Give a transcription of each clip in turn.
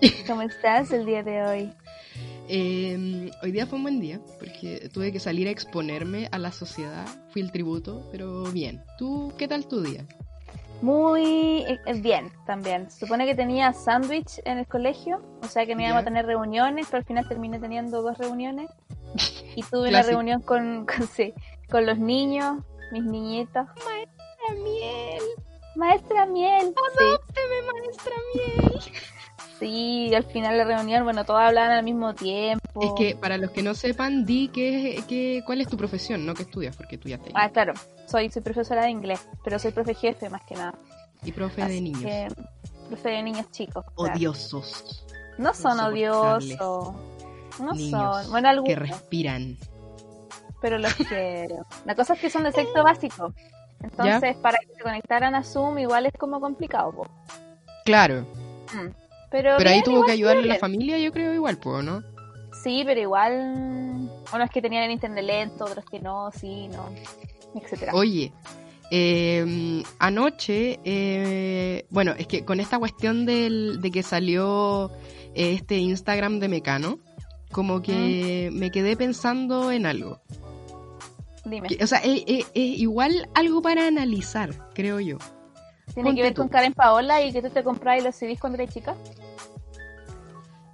¿Cómo estás el día de hoy? Eh, hoy día fue un buen día porque tuve que salir a exponerme a la sociedad. Fui el tributo, pero bien. ¿Tú qué tal tu día? Muy eh, bien también. Supone que tenía sándwich en el colegio, o sea que no íbamos a tener reuniones, pero al final terminé teniendo dos reuniones. Y tuve una Clásico. reunión con, con, sí, con los niños, mis niñitos. Maestra miel, Maestra Miel. Sí, adópteme, maestra miel. sí, al final de la reunión, bueno, todos hablaban al mismo tiempo. Es que para los que no sepan, di que, que, cuál es tu profesión, no que estudias, porque tú ya te Ah, claro, soy, soy profesora de inglés, pero soy profe jefe más que nada. y profe de niños. que, profe de niños chicos. claro. Odiosos. No son odiosos. No niños son. Bueno, que algunos, respiran. pero los quiero. La cosa es que son de sexto básico. Entonces, para que se conectaran a Zoom, igual es como complicado. po. Claro, Mm. Pero, pero ahí tuvo que ayudarle la familia, yo creo, igual, pues, ¿no? Sí, pero igual. Unos que tenían el internet lento, otros que no, sí, no, etcétera. Oye, eh, anoche, eh, bueno, es que con esta cuestión del, de que salió eh, este Instagram de Mecano, como que me quedé pensando en algo. Dime, Que- o sea, es, igual algo para analizar, creo yo. ¿tiene que ver tú. con Karen Paola y que tú te compras y los CDs cuando eres chica?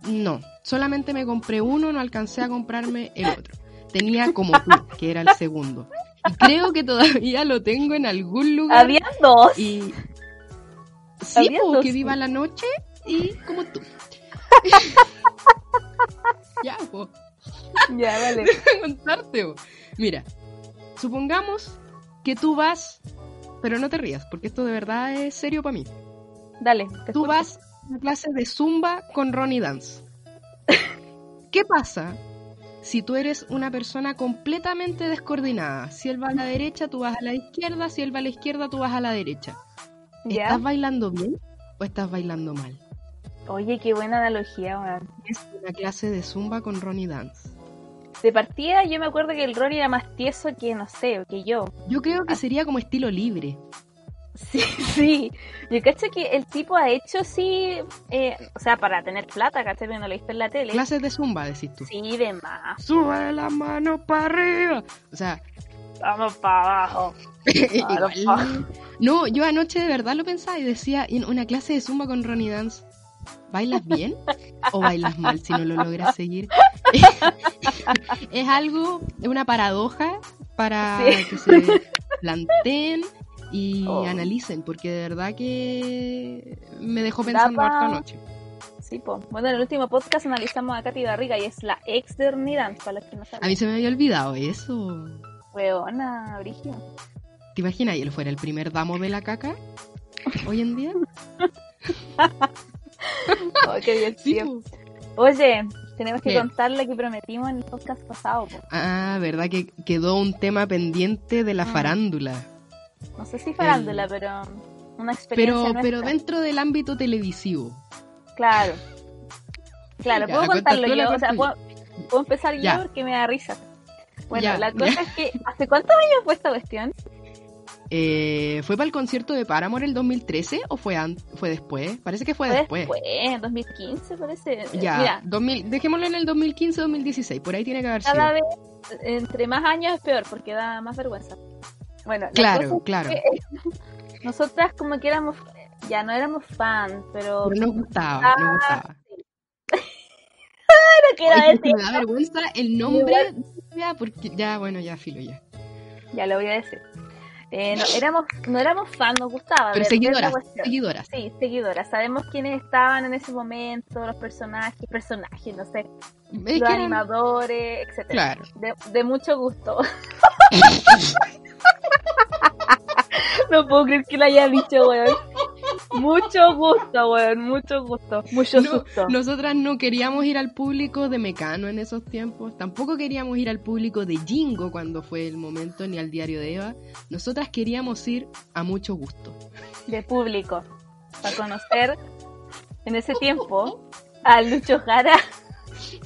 No, solamente me compré uno, no alcancé a comprarme el otro. Tenía como tú, que era el segundo. Y creo que todavía lo tengo en algún lugar. Había dos. Y sí, Había po, dos, que sí. viva la noche y como tú. ya, po, Ya, vale. déjame contarte. po. Mira, supongamos que tú vas, pero no te rías, porque esto de verdad es serio para mí. Dale. te Tú escucho. vas una clase de zumba con Ronnie Dance. ¿Qué pasa si tú eres una persona completamente descoordinada? Si él va a la derecha, tú vas a la izquierda. Si él va a la izquierda, tú vas a la derecha. ¿Estás bailando bien o estás bailando mal? Oye, qué buena analogía. Es una clase de zumba con Ronnie Dance. De partida, yo me acuerdo que el Ronnie era más tieso que, no sé, que yo. Yo creo Ah. que sería como estilo libre. Sí, sí. Yo cacho que el tipo ha hecho sí, eh, o sea, para tener plata, ¿cachai? Pero no lo he visto en la tele. Clases de zumba, decís tú. Sí, de más. Sube la mano para arriba. O sea, Vamos para abajo. Igual. No, yo anoche de verdad lo pensaba y decía, en una clase de zumba con Ronnie Dance, ¿bailas bien o bailas mal si no lo logras seguir? es algo, es una paradoja para Sí. que se planteen y Oh. analicen, porque de verdad que me dejó pensando harto anoche. Sí, po. Bueno, en el último podcast analizamos a Katy Barriga y es la ex de Dance, para los que no A saben. mí se me había olvidado eso. Weona, Brigio. ¿Te imaginas? Y él fuera el primer damo de la caca hoy en día. Oh, qué Sí, divertido. po. Oye, tenemos que ¿Qué? contarle que prometimos en el podcast pasado, po. Ah, verdad que quedó un tema pendiente de la Mm. farándula. No sé si farándula, pero una experiencia Pero, nuestra. pero dentro del ámbito televisivo. Claro. Claro, Ya, puedo contarlo yo, o sea, puedo, puedo empezar yo porque me da risa. Bueno, Ya, la cosa es que, ¿hace cuántos años fue esta cuestión? Eh, ¿Fue para el concierto de Paramore el 2013 o fue, fue después? Parece que fue, Fue después. después, en 2015 parece. Ya, Mira, 2000, dejémoslo en el 2015-2016, por ahí tiene que haber sido. cada vez, entre más años es peor, porque da más vergüenza. Bueno, la Claro, es claro. que nosotras como que éramos, ya no éramos fan, pero... Pero nos gustaba, Ah, nos gustaba. Pero quiero Ay, decir, me da vergüenza el nombre. Ya, porque ya, bueno, ya filo ya. ya lo voy a decir. Eh, no, éramos, no éramos fan, nos gustaba. Pero ver- seguidoras, seguidoras. Sí, seguidoras. Sabemos quiénes estaban en ese momento, los personajes, personajes, no sé, Es los que eran- animadores, etcétera. Claro. De, de mucho gusto. no puedo creer que lo haya dicho, weón. Mucho gusto, weón, mucho gusto. Mucho No, susto. Nosotras no queríamos ir al público de Mecano en esos tiempos, tampoco queríamos ir al público de Jingo cuando fue el momento, ni al diario de Eva. Nosotras queríamos ir a mucho gusto. De público. Para conocer en ese tiempo a Lucho Jara,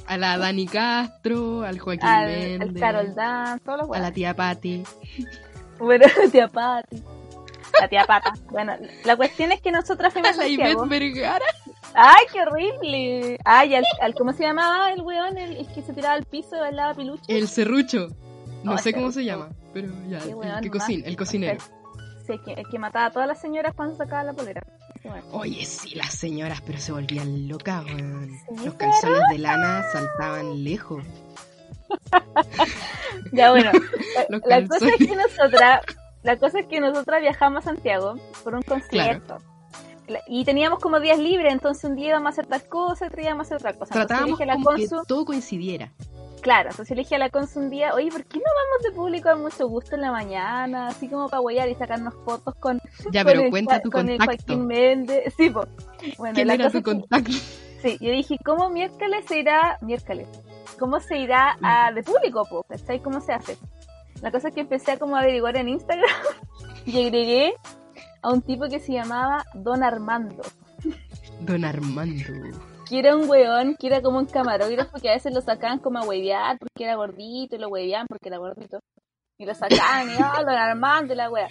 A la Dani Castro, al Joaquín al, Méndez, al Carol Dan, todos los a la tía Patti. Bueno, la tía Pati. La tía Pata. Bueno, la cuestión es que nosotras fuimos a la Ivette. Vergara. ¡Ay, qué horrible! Ay, al, al- ¿cómo se llamaba el weón? El, el que se tiraba al piso y bailaba pilucho. El serrucho. No Oh, sé cómo se llama, pero ya, el, que cocina, el cocinero. Sí, el que, mataba a todas las señoras cuando sacaba la polera. Oye, sí, las señoras, pero se volvían locas, weón. Sí, Los pero- calzones de lana saltaban lejos. Ya bueno, la cosa es que nosotras, la cosa es que nosotras viajamos a Santiago por un concierto. La- Y teníamos como días libres, entonces un día íbamos a hacer tal cosa, otro día íbamos a hacer otra cosa. Tratábamos la como que Consu, todo coincidiera. claro, entonces le dije a la Consu un día, oye, ¿por qué no vamos de público a mucho gusto en la mañana? Así como para huellar y sacarnos fotos con, Ya, con pero el cuenta tu con el contacto. Joaquín Méndez. Sí, po. Bueno, ¿Quién la era cosa tu es que- contacto? Sí, yo dije, ¿cómo miércoles se irá, miércoles, cómo se irá a, de público, po? ¿Cachai? ¿Cómo se hace? La cosa es que empecé a como averiguar en Instagram y agregué a un tipo que se llamaba Don Armando, Don Armando. que era un weón, que era como un camarógrafo que a veces lo sacaban como a huevear porque era gordito y lo hueveaban porque era gordito. Y lo sacaban y, ah, Don Armando, y la wea.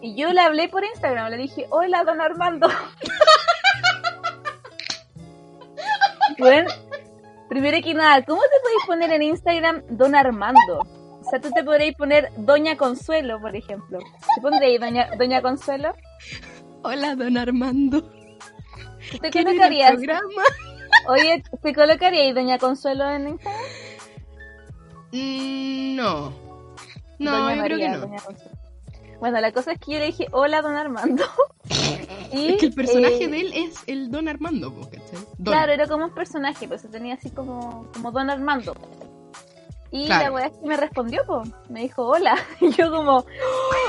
Y yo le hablé por Instagram, le dije, hola, Don Armando. Bueno, primero que nada, ¿cómo te podéis poner en Instagram Don Armando? O sea, tú te podréis poner Doña Consuelo, por ejemplo. ¿Te pondréis Doña, Doña Consuelo? Hola, don Armando. ¿Tú te ¿Quién era el colocarías? Oye, ¿te colocarías Doña Consuelo en Instagram? Mm, no. No, Doña yo creo que no. Doña Consuelo. Bueno, la cosa es que yo le dije, hola, Don Armando. y, Es que el personaje eh, de él es el Don Armando. Don. Claro, era como un personaje, pues se tenía así como, como Don Armando. Y Claro. la weá es que me respondió, pues, me dijo hola. Y yo como, ¡oh!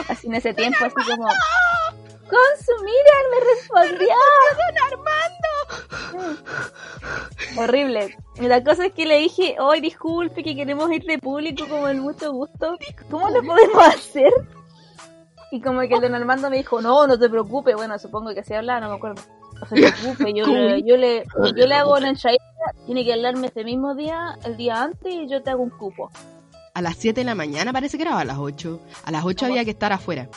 así en ese tiempo, así como, Consu, mira, me respondió. Don Armando. Horrible. Y la cosa es que le dije, hoy disculpe que queremos ir de público como en mucho gusto. ¿Cómo lo podemos hacer? Y como que el don Armando me dijo, no, no te preocupes. Bueno, supongo que así hablaba, no me acuerdo. No se preocupe, yo le, yo le, yo le hago una entrada, tiene que hablarme ese mismo día, el día antes, y yo te hago un cupo. A las 7 de la mañana parece que era o a las 8. A las 8 había que estar afuera.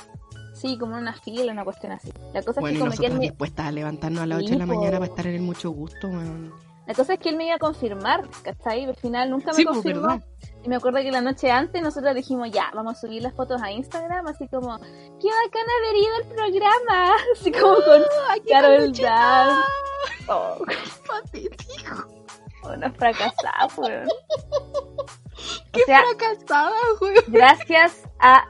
Sí, como en una fila, una cuestión así. La cosa Bueno, es que como que él me, dispuestas a levantarnos a las Sí, 8 de la mañana para estar en el mucho gusto, weón. La cosa es que él me iba a confirmar, ¿cachai? Al final nunca me Sí, pues, confirmó. Y me acuerdo que la noche antes nosotros dijimos, ya, vamos a subir las fotos a Instagram, así como, qué bacán haber ido al programa, así como con Carol Dance. Oh, Patético. una fracasada, weón. Qué O sea, fracasada, weón. gracias a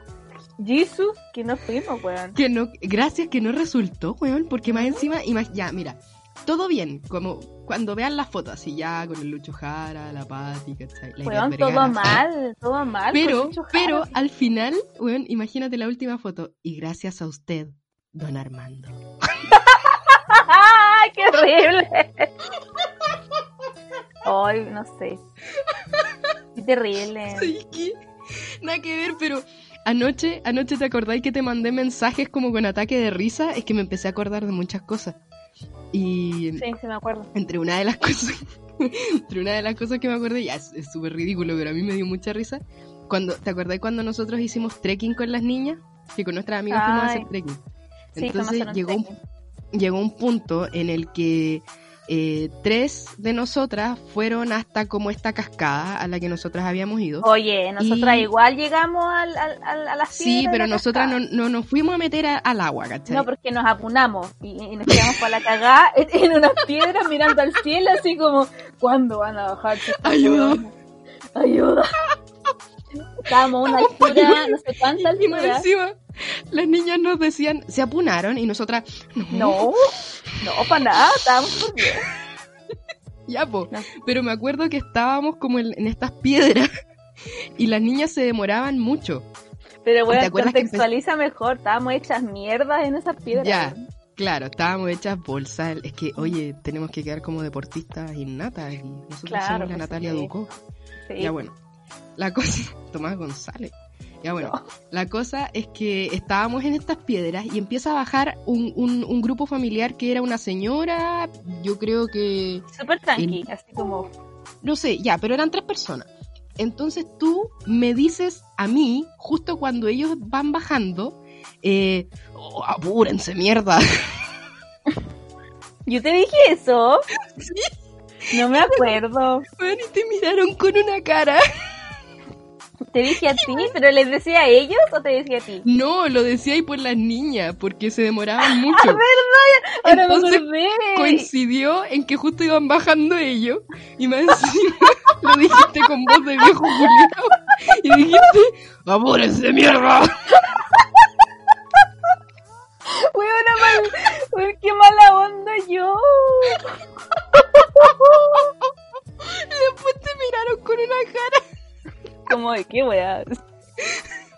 Jesus que no fuimos, weón. Que no, gracias que no resultó, weón, porque más encima, ima- ya, mira, todo bien, como cuando vean las fotos, así ya con el Lucho Jara, la Pati, ¿cachai? La Weón, todo Vergara. mal, todo mal. Pero, Jara. pero al final, weón, imagínate la última foto, y gracias a usted, don Armando. ¡Ay, qué horrible! Ay, no sé. Qué terrible. Sí, que- Nada que ver, pero anoche, anoche te acordáis que te mandé mensajes como con ataque de risa, es que me empecé a acordar de muchas cosas. Y Sí, sí me acuerdo. entre una de las cosas, entre una de las cosas que me acordé, ya es súper ridículo, pero a mí me dio mucha risa. Cuando, ¿te acordás cuando nosotros hicimos trekking con las niñas? Que con nuestras amigas fuimos a hacer trekking. Entonces llegó un, llegó un punto en el que eh, tres de nosotras fueron hasta como esta cascada a la que nosotras habíamos ido. Oye, nosotras Y- igual llegamos al, al, al- a la Sí, pero la nosotras no, no nos fuimos a meter a- al agua, ¿cachai? No, porque nos apunamos y, y nos quedamos para la cagada en unas piedras mirando al cielo, así como, ¿cuándo van a bajar? Ayuda. ¡Ayuda! Estábamos a una altura, no sé cuánta altura. encima, las niñas nos decían, se apunaron y nosotras, No, no, para nada, estábamos por bien. ya, po. No. Pero me acuerdo que estábamos como en, en estas piedras y las niñas se demoraban mucho. Pero ¿Te bueno, que contextualiza mejor, estábamos hechas mierdas en esas piedras. Ya. Claro, estábamos hechas bolsas. Es que, oye, tenemos que quedar como deportistas innatas y nosotros Claro, somos la pues, Natalia sí. Ducó. Sí. Ya bueno, la cosa, Tomás González. Ya bueno, la cosa es que estábamos en estas piedras y empieza a bajar un, un, un grupo familiar que era una señora, yo creo que, Súper tranqui, así como, no sé, ya, pero eran tres personas. Entonces tú me dices a mí, justo cuando ellos van bajando, eh, "Oh, apúrense, mierda. ¿Yo te dije eso? No me acuerdo. Bueno, y te miraron con una cara. Te dije a ti, pero les decía a ellos o te decía a ti. No, lo decía ahí por las niñas, porque se demoraban mucho. ¡Ah, verdad! Ahora Entonces, me acordé. Coincidió en que justo iban bajando ellos y más encima lo dijiste con voz de viejo culiao y dijiste ¡Amores de mierda! Weona, mal... Qué mala onda yo. Y después te miraron con una cara Como de qué weá.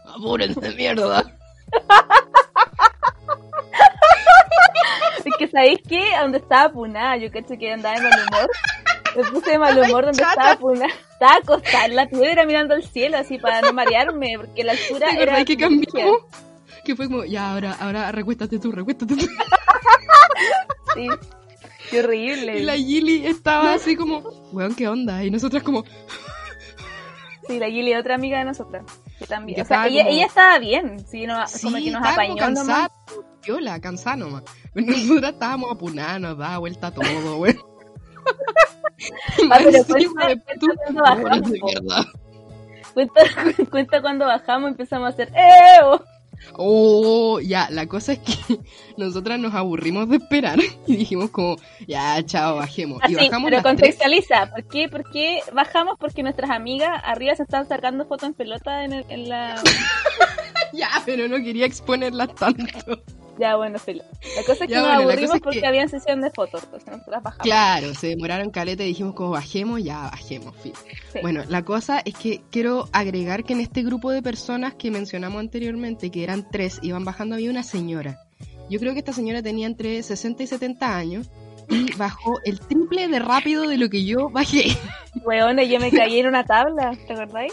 ¡Amores de mierda! Es que sabéis qué, a donde estaba punada, yo cacho que andaba de mal humor. Me puse de mal humor donde chata. estaba punada. Estaba acostada en la piedra mirando al cielo así para no marearme, porque la altura ¿Te era. que cambió? Que fue como, ya, ahora, ahora recuéstate tú, recuéstate tú. Sí. Qué horrible. Y la Gilly estaba así como, weón, ¿qué onda? Y nosotras como, Sí, la Gilly, otra amiga de nosotras. Que también. Que o sea, estaba ella, como- ella estaba bien. Sí, no, sí, como que nos apañó nomás. cansada, viola, cansada nomás. Nosotras estábamos apuradas, nos daba vuelta todo, weón. Y Ah, pero encima cuenta- tú, cuenta cuando bajamos. Cuenta, cuenta cuando bajamos empezamos a hacer ¡Eo! Oh, ya, la cosa es que nosotras nos aburrimos de esperar y dijimos como, ya, chao, bajemos. y bajamos pero contextualiza. ¿Por qué? ¿Por qué bajamos? Porque nuestras amigas arriba se estaban sacando fotos en pelota en, el- en la... Ya, pero no quería exponerlas tanto. Ya, bueno, filo. La cosa es que Ya, nos bueno, aburrimos porque que- habían sesión de fotos. Entonces nosotras bajamos. Claro, se demoraron caleta y dijimos como bajemos, ya bajemos, fin. Sí. Bueno, la cosa es que quiero agregar que en este grupo de personas que mencionamos anteriormente, que eran tres, iban bajando, había una señora. Yo creo que esta señora tenía entre 60 y 70 años y bajó el triple de rápido de lo que yo bajé. Weona, yo me caí en una tabla, ¿te acordáis?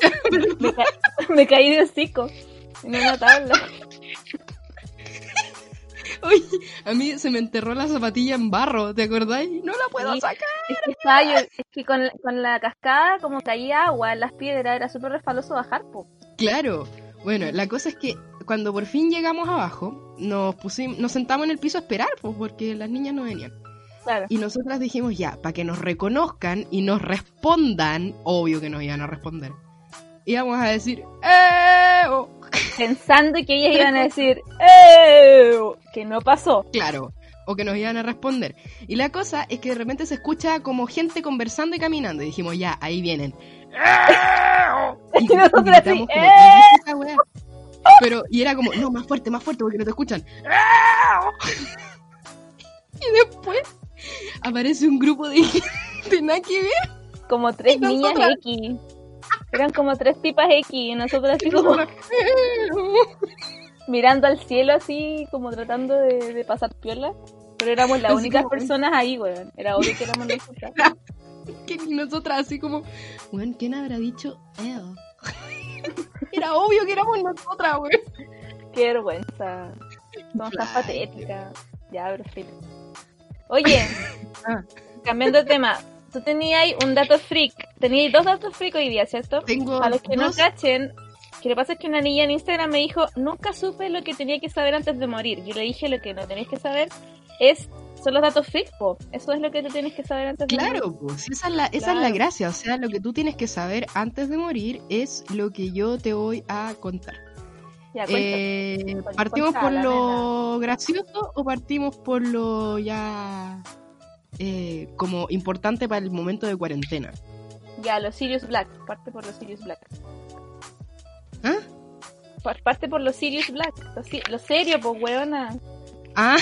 me, ca- me caí de hocico en una tabla. Oye, a mí se me enterró la zapatilla en barro, ¿te acordáis? No la puedo Sí. sacar. Es que, estaba yo- es que con, con la cascada, como caía agua en las piedras, era súper resbaloso bajar, po. Claro. Bueno, la cosa es que cuando por fin llegamos abajo, nos pusimos, nos sentamos en el piso a esperar, pues, porque las niñas no venían. Claro. Y nosotras dijimos ya, para que nos reconozcan y nos respondan, obvio que nos iban a responder. Íbamos a decir, oh". Pensando que ellas iban a decir, ¡Eh! Que no pasó. Claro, o que nos iban a responder. Y la cosa es que de repente se escucha como gente conversando y caminando. Y dijimos, ya, ahí vienen. Oh". Y, Y nosotras gritamos así, como tres veces esa weá. Pero, y era como, no, más fuerte, más fuerte, porque no te escuchan. ¡Eh! oh". Y después aparece un grupo de gente, nada que ver. Como tres niñas X. Eran como tres tipas X y nosotras así como ¡Eh! oh". mirando al cielo así, como tratando de, de pasar piola. Pero éramos las Así únicas como- personas ahí, weón. Era obvio que éramos nosotras. que ni nosotras así como, weón, ¿quién habrá dicho Eo? Era obvio que éramos nosotras, weón. Qué vergüenza. Somos tan patéticas. Ya, pero filo. Oye, Ah. cambiando de tema. Tú tenías un dato freak. Tenías dos datos freak hoy día, ¿cierto? Tengo A los que no cachen, que lo que pasa es que una niña en Instagram me dijo, nunca supe lo que tenía que saber antes de morir. Yo le dije, lo que no tenéis que saber es son los datos freak, po. Eso es lo que tú tienes que saber antes de morir. Claro, pues esa es, la, esa es la Claro. gracia, o sea, lo que tú tienes que saber antes de morir es lo que yo te voy a contar. Ya. Eh, ¿Partimos por lo gracioso o partimos por lo ya eh, como importante para el momento de cuarentena? Ya, los Sirius Black. Parte por los Sirius Black. ¿Ah? Par- Parte por los Sirius Black. Los, si- lo serio, pues, weona. Ah.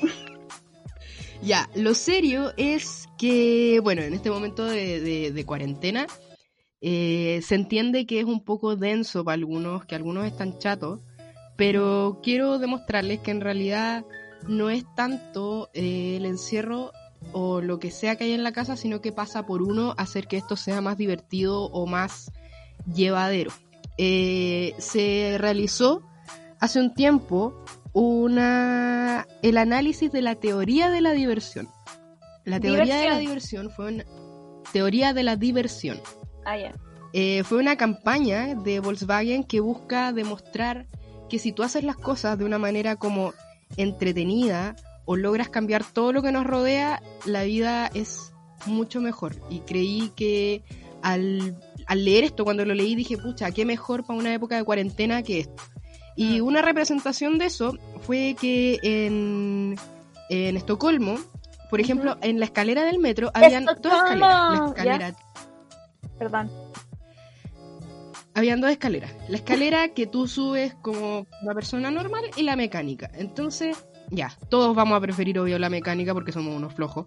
ya, lo serio es que, bueno, en este momento de, de- de cuarentena, eh, se entiende que es un poco denso para algunos, que algunos están chatos, pero quiero demostrarles que en realidad no es tanto eh, el encierro o lo que sea que hay en la casa, sino que pasa por uno hacer que esto sea más divertido o más llevadero. Eh, se realizó hace un tiempo una el análisis de la teoría de la diversión. La teoría de la diversión fue una teoría de la diversión. Ah, ya. Eh, fue una campaña de Volkswagen que busca demostrar que si tú haces las cosas de una manera como entretenida o logras cambiar todo lo que nos rodea, la vida es mucho mejor. Y creí que al, al leer esto, cuando lo leí, dije, pucha, qué mejor para una época de cuarentena que esto. Y una representación de eso fue que en, en Estocolmo, por ejemplo, en la escalera del metro, habían dos escaleras. La escalera Perdón. habían dos escaleras. La escalera que tú subes como una persona normal y la mecánica. Entonces, ya, todos vamos a preferir obvio la mecánica porque somos unos flojos.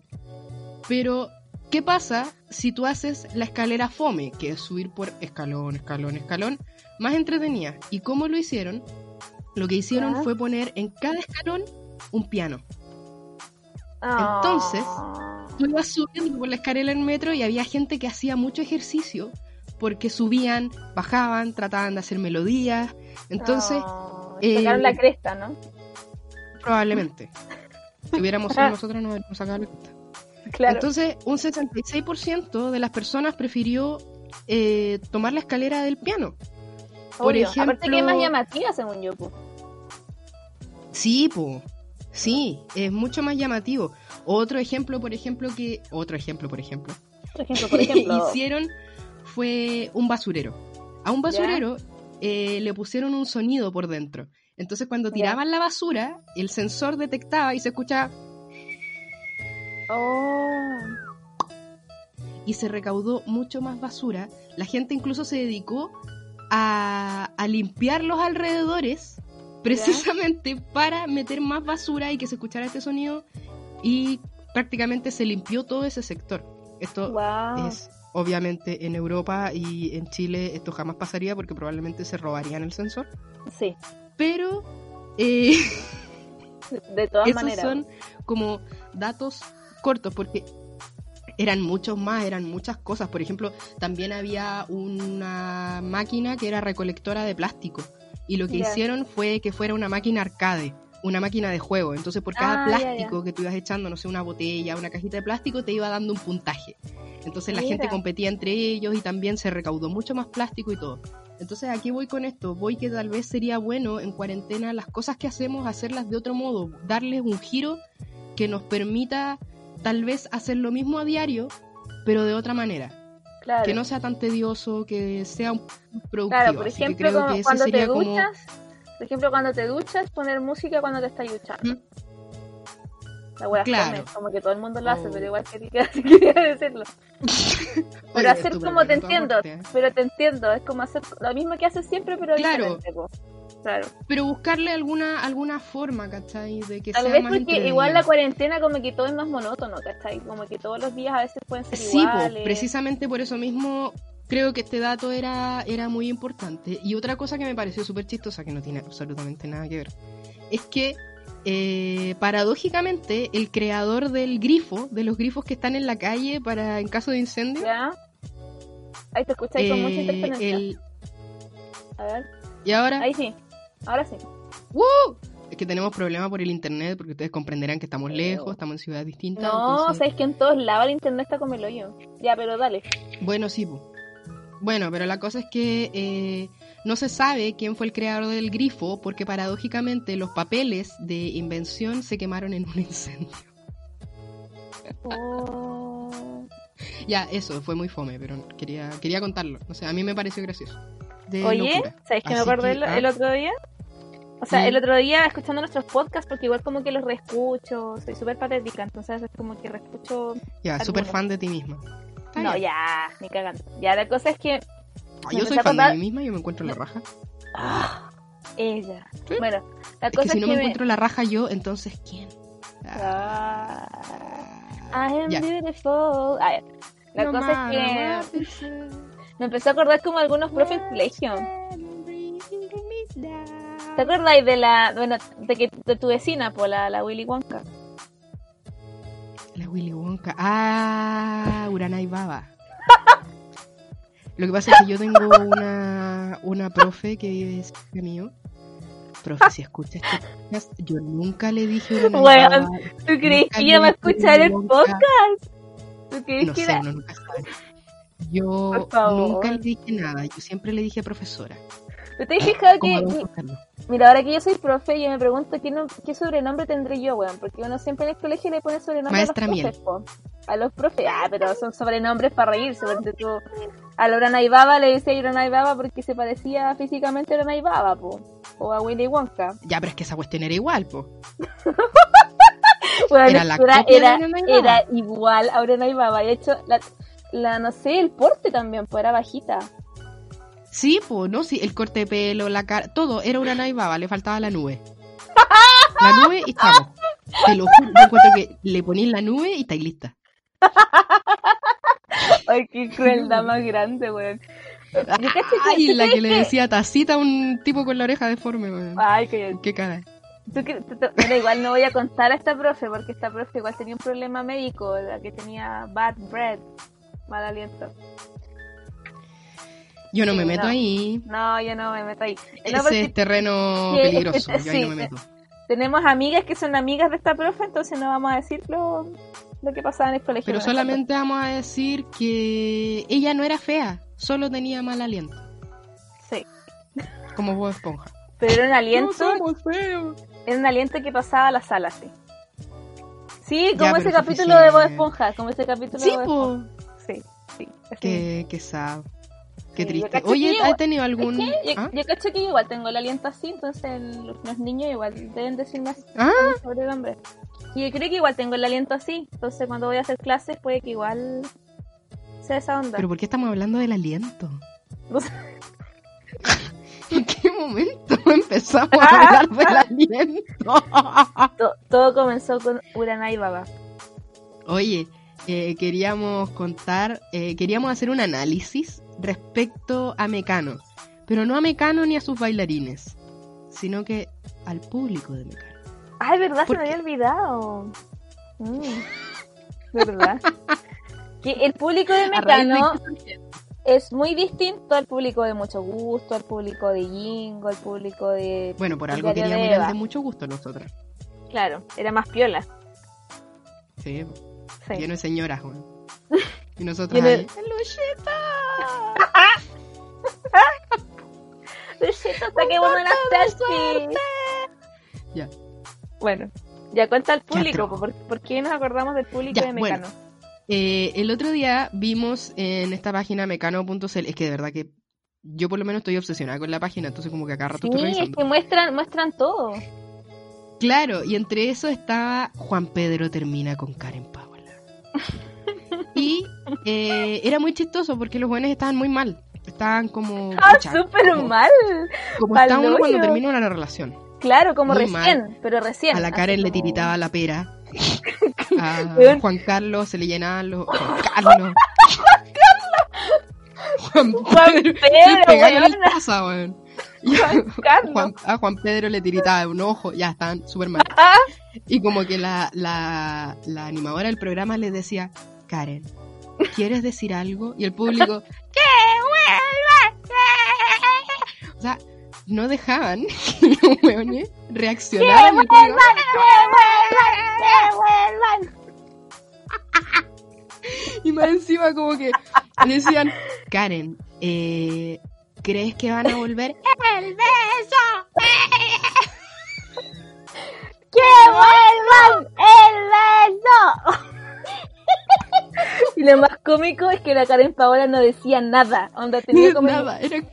Pero, ¿qué pasa si tú haces la escalera fome, que es subir por escalón, escalón, escalón, más entretenida? ¿Y cómo lo hicieron? Lo que hicieron Ya. fue poner en cada escalón un piano. Ah. Entonces, Tú ibas subiendo por la escalera del metro y había gente que hacía mucho ejercicio porque subían, bajaban, trataban de hacer melodías. Entonces, Ah, eh, sacaron la cresta, ¿no? Probablemente, si hubiéramos sido nosotros, nos hubiéramos sacado la cresta. Claro. Entonces, un 66% de las personas prefirió eh, tomar la escalera del piano. por Obvio. Aparte que es más ejemplo- llamativa, según yo. po. Sí, po. Sí, es mucho más llamativo. Otro ejemplo, por ejemplo, que. Otro ejemplo, por ejemplo. Por ejemplo, por ejemplo. hicieron fue un basurero. A un basurero eh, le pusieron un sonido por dentro. Entonces cuando tiraban la basura, el sensor detectaba y se escuchaba Oh. y se recaudó mucho más basura. La gente incluso se dedicó a, a limpiar los alrededores precisamente para meter más basura y que se escuchara este sonido y prácticamente se limpió todo ese sector. Esto Wow. es obviamente en Europa y en Chile esto jamás pasaría porque probablemente se robarían el sensor. Sí, Pero eh, de todas esos maneras. son como datos cortos porque eran muchos más, eran muchas cosas. Por ejemplo, también había una máquina que era recolectora de plástico y lo que hicieron fue que fuera una máquina arcade. Una máquina de juego, entonces por cada Ah, plástico que tú ibas echando, no sé, una botella, una cajita de plástico, te iba dando un puntaje. Entonces la gente competía entre ellos y también se recaudó mucho más plástico y todo. Entonces aquí voy con esto, voy que tal vez sería bueno en cuarentena las cosas que hacemos hacerlas de otro modo, darles un giro que nos permita tal vez hacer lo mismo a diario, pero de otra manera, Claro. que no sea tan tedioso, que sea un productivo. Claro, por ejemplo, como cuando te como duchas, por ejemplo, cuando te duchas, poner música cuando te estás duchando. ¿Mm? La wea Claro. como que todo el mundo lo hace, Oh. pero igual quería, quería decirlo. Pero hacer tú, como te entiendo, pero te entiendo, es como hacer lo mismo que haces siempre, pero Claro. po. Claro. Pero buscarle alguna alguna forma, ¿cachai? De que Tal sea vez más porque igual la cuarentena como que todo es más monótono, ¿cachai? Como que todos los días a veces pueden ser Sí, po, iguales. precisamente por eso mismo creo que este dato era, era muy importante. Y otra cosa que me pareció súper chistosa, que no tiene absolutamente nada que ver, es que eh, paradójicamente el creador del grifo, de los grifos que están en la calle para en caso de incendio, ¿Ya? Ahí te escucháis con mucha eh, interferencia. el- A ver, y ahora, ahí sí, ahora sí. ¡Woo! es que tenemos problemas por el internet, porque ustedes comprenderán que estamos lejos, estamos en ciudades distintas. No, entonces- sabéis que en todos lados el internet está como el hoyo. Ya, pero dale. Bueno, sí. po. Bueno, pero la cosa es que eh, no se sabe quién fue el creador del grifo porque paradójicamente los papeles de invención se quemaron en un incendio. Oh. Ya, eso fue muy fome, pero quería quería contarlo. No sé, a mí me pareció gracioso. De Oye, locura. ¿sabéis que me acordé que, el, ah. el otro día? O sea, Mm. el otro día escuchando nuestros podcasts, porque igual como que los reescucho, soy súper patética, entonces es como que reescucho... Ya, súper fan de ti misma. Está No, bien. ya, ni cagando. Ya, la cosa es que... Yo soy fan de mí misma, yo me encuentro la raja. ¡Ah! Ella. ¿Sí? Bueno, la Es cosa que si no me me- encuentro la raja yo, entonces ¿quién? Ah, I am Ya. beautiful. Ah. La No cosa es que me empecé a acordar como algunos profes de colegio. ¿Te acuerdas de la, bueno, de que de tu vecina, por la, la Willy Wonka? La Willy Wonka. Ah, Urana y Baba. Lo que pasa es que yo tengo una, una profe que vive cerca mío. Profe, si escucha este podcast, yo nunca le dije Weón, Baba. ¿Tú crees que ella va a escuchar el podcast? ¿Tú crees No que sé, uno nunca sabe. Yo nunca le dije nada, yo siempre le dije profesora. ¿Tú te has fijado que mi. Mira, ahora que yo soy profe, yo me pregunto qué, no- qué sobrenombre tendré yo, weón. Porque uno siempre en el colegio le pone sobrenombre Maestra a los Miel. profes, po. A los profes, ah, pero son sobrenombres para reírse. Porque tú a la Urana Ibaba le decía Urana Ibaba porque se parecía físicamente a Urana Ibaba, po. O a Willy Wonka. Ya, pero es que esa cuestión era igual, po. Bueno, Era la era, era, era igual a Urana Ibaba. De hecho, la, la, no sé, el porte también, pues era bajita. Sí, po, no, sí, el corte de pelo, la cara, todo era una naivaba, le faltaba la nube. La nube y estamos. Te lo juro, yo encuentro que le ponís la nube y estáis lista. Ay, qué crueldad más grande, weón. Ay, ¿tú la que le decía tacita a un tipo con la oreja deforme, weón. Ay, que Qué cara. ¿Tú cre- tú- tú- Bueno, igual no voy a contar a esta profe, porque esta profe igual tenía un problema médico, la que tenía bad breath, mal aliento. Yo no Sí, me meto no. ahí. No, yo no me meto ahí. No, Ese es terreno Sí, peligroso. Yo ahí no me meto. tenemos amigas que son amigas de esta profe, entonces no vamos a decir lo, que pasaba en el colegio. Pero solamente vamos a decir que ella no era fea, solo tenía mal aliento. Sí, Como Bob Esponja. pero era un aliento, somos feos. era un aliento que pasaba a la sala, sí. Sí, como Ya, ese capítulo de Bob. Esponja, como ese capítulo Sí, de Bob po. Sí, sí. así. Qué, qué. Qué triste. Oye, ¿has tenido Es algún...? que yo, ¿Ah? yo cacho que yo igual tengo el aliento así, entonces los, niños igual deben decir más Ah, sobrenombre. Y yo creo que igual tengo el aliento así, entonces cuando voy a hacer clases puede que igual sea esa onda. ¿pero por qué estamos hablando del aliento? ¿En qué momento empezamos a hablar del aliento? To- todo comenzó con Uranai Baba. Oye, eh, queríamos contar, eh, queríamos hacer un análisis respecto a Mecano, pero no a Mecano ni a sus bailarines, sino que al público de Mecano. Ay, verdad, se ¿Por me había olvidado. Mm, verdad. que el público de Mecano es muy distinto al público de Mucho Gusto, al público de Jingo, al público de... Bueno, por algo queríamos ir de mucho gusto nosotros. Claro, era más piola. Sí, Sí. lleno de señoras, weón. Y nosotros ahí. Luchito, saquemos una selfie. Ya. Bueno, ya cuenta el público, ¿por, por qué nos acordamos del público Ya, de Mecano? Eh, el otro día vimos en esta página mecano.cl, es que de verdad que yo por lo menos estoy obsesionada con la página, entonces como que acá rato estoy Sí, es revisando. que muestran, muestran todo. Claro, y entre eso estaba Juan Pedro termina con Karen Paola. eh, era muy chistoso porque los jóvenes estaban muy mal. Estaban como... Ah, súper mal. Como está uno cuando termina una relación. Claro, como Muy recién, pero recién. A la Karen le tiritaba la pera. A. Juan Carlos se le llenaban los... Juan Carlos. Juan Juan Pedro. Pedro, el taza, weón. Juan Carlos. Juan- a Juan Pedro le tiritaba un ojo, ya estaban súper mal. Ah, Y como que la, la, la animadora del programa les decía, Karen, ¿quieres decir algo? Y el público, ¡que vuelva! O sea, no dejaban que los weones reaccionaran. el público, ¡Que vuelvan! ¡Que vuelvan! Y más encima como que decían, Karen, eh, ¿crees que van a volver? ¡El beso! ¡Que vuelvan el beso! Y lo más cómico es que la Karen Paola no decía nada. Onda tenía como Nada, era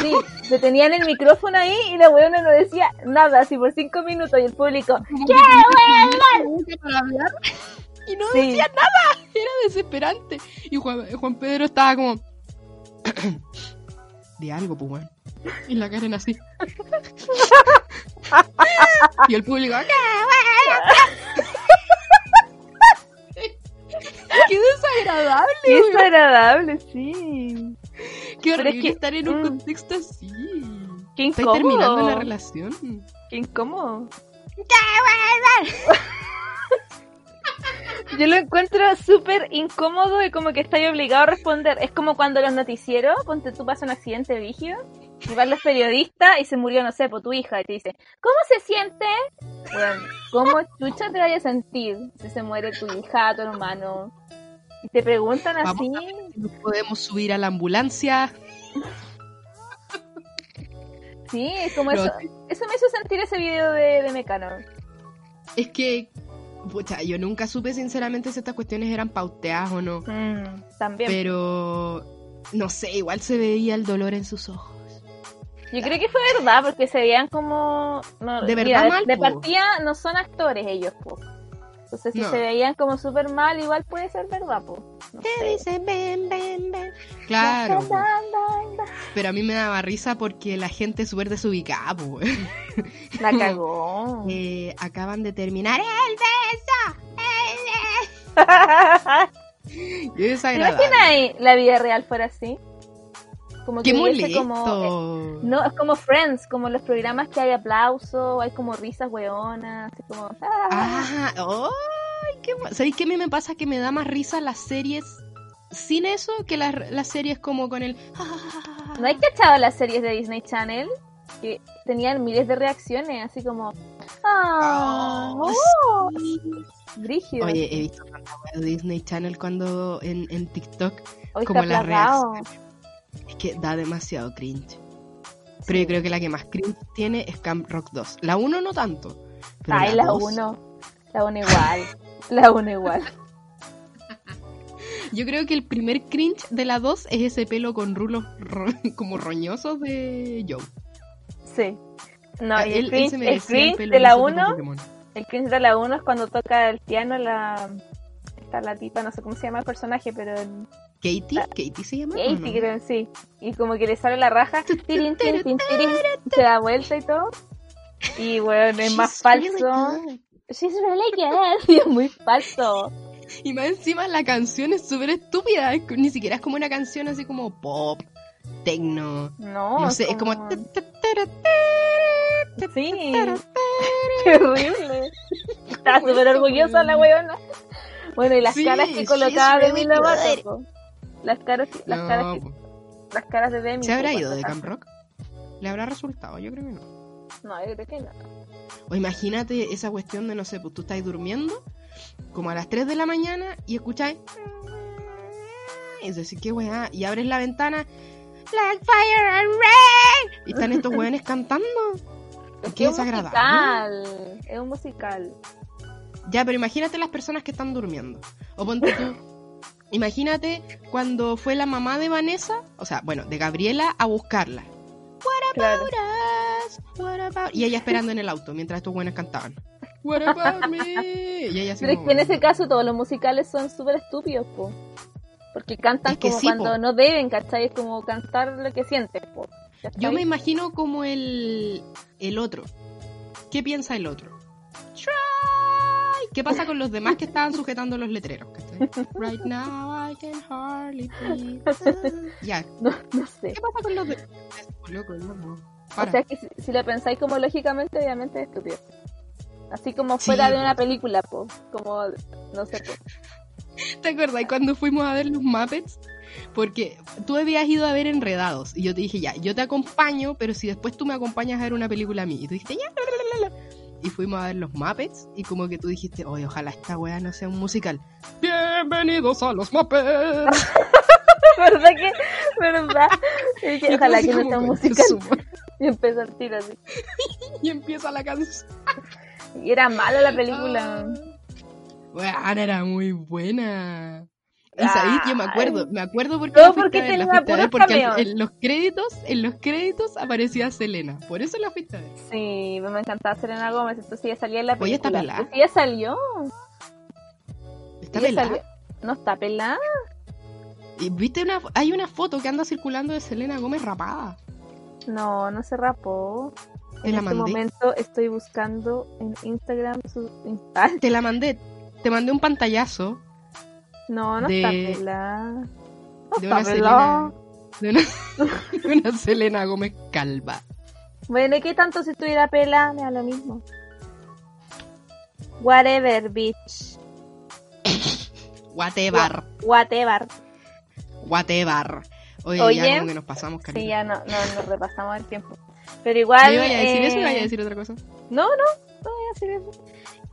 Sí, se tenían el micrófono ahí y la weona no decía nada, así por cinco minutos y el público, ¡Qué! Y no Sí. decía nada, era desesperante. Y Juan, Juan Pedro estaba como... De algo, pues, weón. Y la Karen así. y el público... "¿Qué, weón?". ¡Qué desagradable! Qué desagradable, sí. Qué Pero es horrible que- estar en un mm. contexto así. Qué incómodo. terminando una relación. Qué incómodo. Yo lo encuentro súper incómodo y como que estáis obligado a responder. Es como cuando los noticieros, ponte tú pasa un accidente rígido y van los periodistas y se murió, no sé, por tu hija y te dice, ¿cómo se siente? Bueno, ¿cómo chucha te vayas a sentir si se muere tu hija, tu hermano? Y te preguntan Vamos así. Nos podemos subir a la ambulancia. Sí, es como No, eso. Eso me hizo sentir ese video de, de Mecano. Es que, pucha, yo nunca supe sinceramente si estas cuestiones eran pauteadas o no. Mm, también. Pero, no sé, igual se veía el dolor en sus ojos. Yo creo que fue verdad, porque se veían como... no, De mira, verdad mal, de po. partida no son actores ellos, po. Entonces si No. se veían como súper mal, igual puede ser verdad, po. No ¿Qué sé. dice? Ven, ven, ven. Claro, pero a mí me daba risa porque la gente es súper desubicada, po. La cagó. Eh, acaban de terminar el beso. El beso. ¿Te imaginas la vida real fuera así? Como hubiese molesto. como, eh, no, es como Friends, como los programas que hay aplauso, hay como risas weonas, así como... ah. Ah, ay, qué ¿Sabéis qué a mí me pasa? Que me da más risa las series sin eso que las, las series como con el... ¿No hay cachado las series de Disney Channel? Que tenían miles de reacciones, así como... ¡Ah! Oh, oh, sí. Brígido. Oye, he visto Disney Channel cuando en, en TikTok Hoy como las plagado. Es que da demasiado cringe. Pero yo creo que la que más cringe tiene es Camp Rock 2. La 1 no tanto. Pero Ay, la la 2, 1. La 1 igual. La 1 igual. Yo creo que el primer cringe de la 2 es ese pelo con rulos ro- como roñosos de Joe. Sí. No, y él- el él cringe, el cringe pelo de la ese tipo 1 Pokémon. El cringe de la 1 es cuando toca el piano la... Está la tipa, no sé cómo se llama el personaje, pero... el- Katie, Katie se llama. Katie, no? creo, sí. Y como que le sale la raja, tirin, tirin, tirin, se da vuelta y todo. Y bueno, es más falso. She's really good. Es muy falso. Y más encima la canción es súper estúpida. Ni siquiera es como una canción así como pop, tecno. No, No sé, es como. Sí. Qué horrible. Estaba súper orgullosa la weona. Bueno, y las Sí, caras que colocaba really Demi Lovato. Las caras, las No, caras, que- po. las caras de Demi. ¿Se habrá ido de Camp Rock? ¿Le habrá resultado? Yo creo que no. No, yo creo que no. O imagínate esa cuestión de, no sé, pues tú estás durmiendo como a las 3 de la mañana y escucháis. Y decís, qué weá. Y abres la ventana. Black Fire and Rain. Y están estos weones cantando. Es Qué es desagradable. musical. Es un musical. Ya, pero imagínate las personas que están durmiendo. O ponte tú. Imagínate cuando fue la mamá de Vanessa, o sea, bueno, de Gabriela, a buscarla. Claro. About us, what about- Y ella esperando en el auto mientras estos buenos cantaban. What about me? Y ella así Pero es que en ese caso todos los musicales son súper estúpidos, po. Porque cantan Es que como sí, cuando po. no deben, ¿cachai? Es como cantar lo que sientes, po. Yo me imagino como el, el otro. ¿Qué piensa el otro? Try. ¿Qué pasa con los demás que estaban sujetando los letreros? Right now I can hardly breathe. Ya, No, no sé. ¿Qué pasa con los de... Loco, loco. O sea que si, si lo pensáis como lógicamente, obviamente es estúpido. Así como fuera Sí, de una película, po. Como, no sé, po. ¿Te acuerdas cuando fuimos a ver los Muppets? Porque tú habías ido a ver Enredados y yo te dije, ya, yo te acompaño, pero si después tú me acompañas a ver una película a mí. Y tú dijiste, ya, bla, bla, bla. Y fuimos a ver los Muppets y como que tú dijiste, oye, ojalá esta weá no sea un musical. Bienvenidos a los Muppets. ¿Verdad que? ¿Verdad? Dije, ojalá que no sea un "Concha musical. su madre". Y empezó el tiro así. Y empieza la canción. Y era mala la película. Weón, era muy buena. Y sabéis, yo me acuerdo, me acuerdo porque No, porque la fuiste a ver porque en los créditos, en los créditos aparecía Selena, por eso la fuiste a ver. Sí, me encantaba Selena Gómez. Entonces ella salía en la Oye, está película. pelada. Pues ella salió. Está Ella pelada. salió- No está pelada. Y viste una, hay una foto que anda circulando de Selena Gómez rapada. No, no se rapó. Te en la este mandé. momento estoy buscando en Instagram su Ah, Te la mandé, te mandé un pantallazo No, no De- está pelada. No de está una pelada. Selena, de una, de una Selena Gómez calva. Bueno, ¿y qué tanto si estuviera pela? Me da lo mismo. Whatever, bitch. Whatever, Whatever. whatever. Oye, Oye, ya como que nos pasamos, cariño. Sí, ya no, no, nos repasamos el tiempo. Pero igual. ¿No iba a decir eso o eh, iba a decir otra cosa? No, no, no voy a decir eso.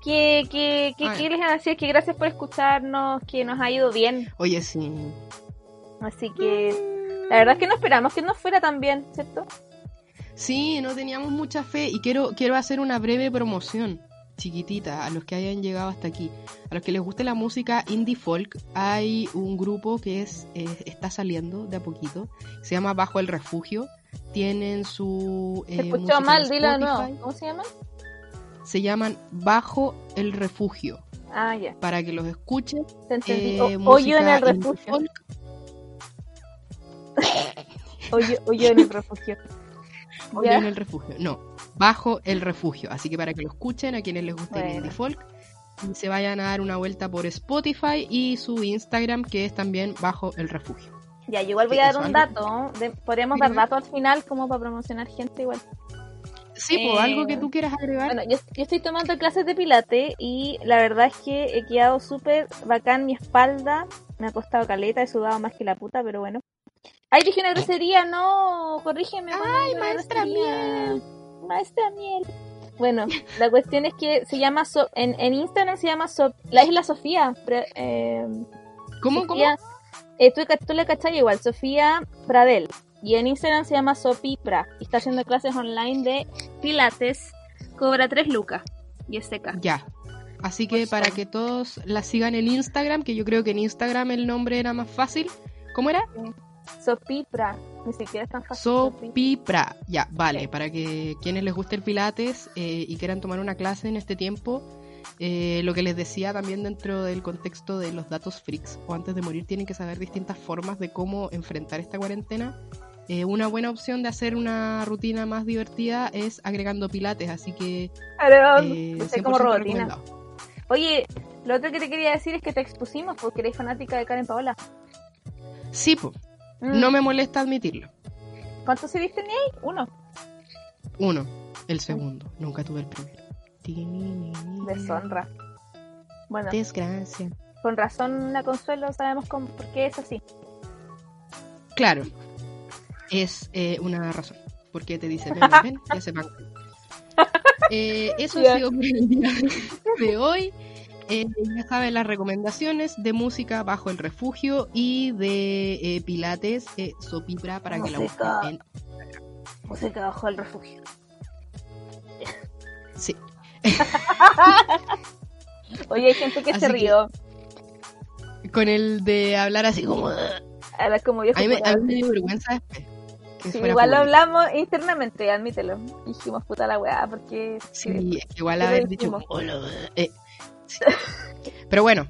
Que, que, que, que les decir que gracias por escucharnos, que nos ha ido bien. Oye, sí. Así que la verdad es que no esperamos que nos fuera tan bien, ¿cierto? Sí, no teníamos mucha fe y quiero, quiero hacer una breve promoción chiquitita a los que hayan llegado hasta aquí. A los que les guste la música indie folk, hay un grupo que es eh, está saliendo de a poquito. Se llama Bajo el Refugio. Tienen su. Se eh, escuchó mal, dilo de nuevo. ¿Cómo se llaman? Se llaman Bajo el Refugio. Ah, ya. Para que los escuchen. Eh, Hoyo en el refugio. Hoyo en el refugio. Hoyo en el refugio. No, bajo el refugio. Así que para que lo escuchen, a quienes les guste el indie folk, se vayan a dar una vuelta por Spotify y su Instagram, que es también bajo el refugio. Ya, yo igual voy a dar un dato. podríamos dar datos al final como para promocionar gente igual. Sí, pues algo que tú quieras agregar. Bueno, yo, estoy tomando clases de pilate y la verdad es que he quedado súper bacán mi espalda. Me ha costado caleta, he sudado más que la puta, pero bueno. Ay, dije una grosería, no, corrígeme. Ay, maestra miel. Maestra miel. Bueno, la cuestión es que se llama, en, en Instagram se llama la isla Sofía. eh, ¿Cómo, cómo? Eh, tú, tú le cachas igual, Sofía Pradel. Y en Instagram se llama Sopipra. Y está haciendo clases online de Pilates. Cobra 3 lucas. Y es seca. Ya. Así que para que todos la sigan en Instagram, que yo creo que en Instagram el nombre era más fácil. ¿Cómo era? Sopipra. Ni siquiera es tan fácil. Sopipra. Ya, vale. Para que quienes les guste el Pilates eh, y quieran tomar una clase en este tiempo, eh, lo que les decía también dentro del contexto de los datos freaks o antes de morir tienen que saber distintas formas de cómo enfrentar esta cuarentena eh, una buena opción de hacer una rutina más divertida es agregando pilates, así que... Eh, como rutina. Oye, lo otro que te quería decir es que te expusimos porque eres fanática de Karen Paola. Sí, pues. No me molesta admitirlo. ¿Cuántos CDs teníais? Uno. Uno. El segundo. Nunca tuve el primero. Deshonra. Bueno. Desgracia. Con razón la consuelo sabemos por qué es así. Claro, es eh, una razón. Porque te dice, ven, ven, ya se van. Eh, eso ha sido por el día de hoy. Eh, ya saben las recomendaciones de música bajo el refugio y de eh, pilates eh, Sopipra para que la busquen Música bajo el refugio. Sí. Oye, hay gente que se rió. con el de hablar así como... como yo a mí, me, a mí me dio vergüenza después igual lo hablamos internamente, admítelo. Dijimos puta la weá, porque. Sí, igual haber dicho. Eh, pero bueno,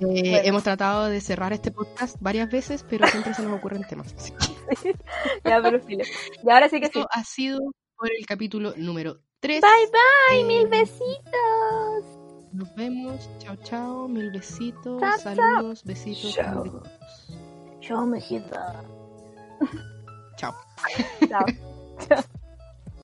eh, hemos tratado de cerrar este podcast varias veces, pero siempre se nos ocurren temas. ya, pero filo. Y ahora sí que Esto ha sido por el capítulo número 3. Bye bye, eh, mil besitos. Nos vemos. Chao, chao. Mil besitos. Saludos, besitos. Chao. Chao, mejita. Chao. Chao.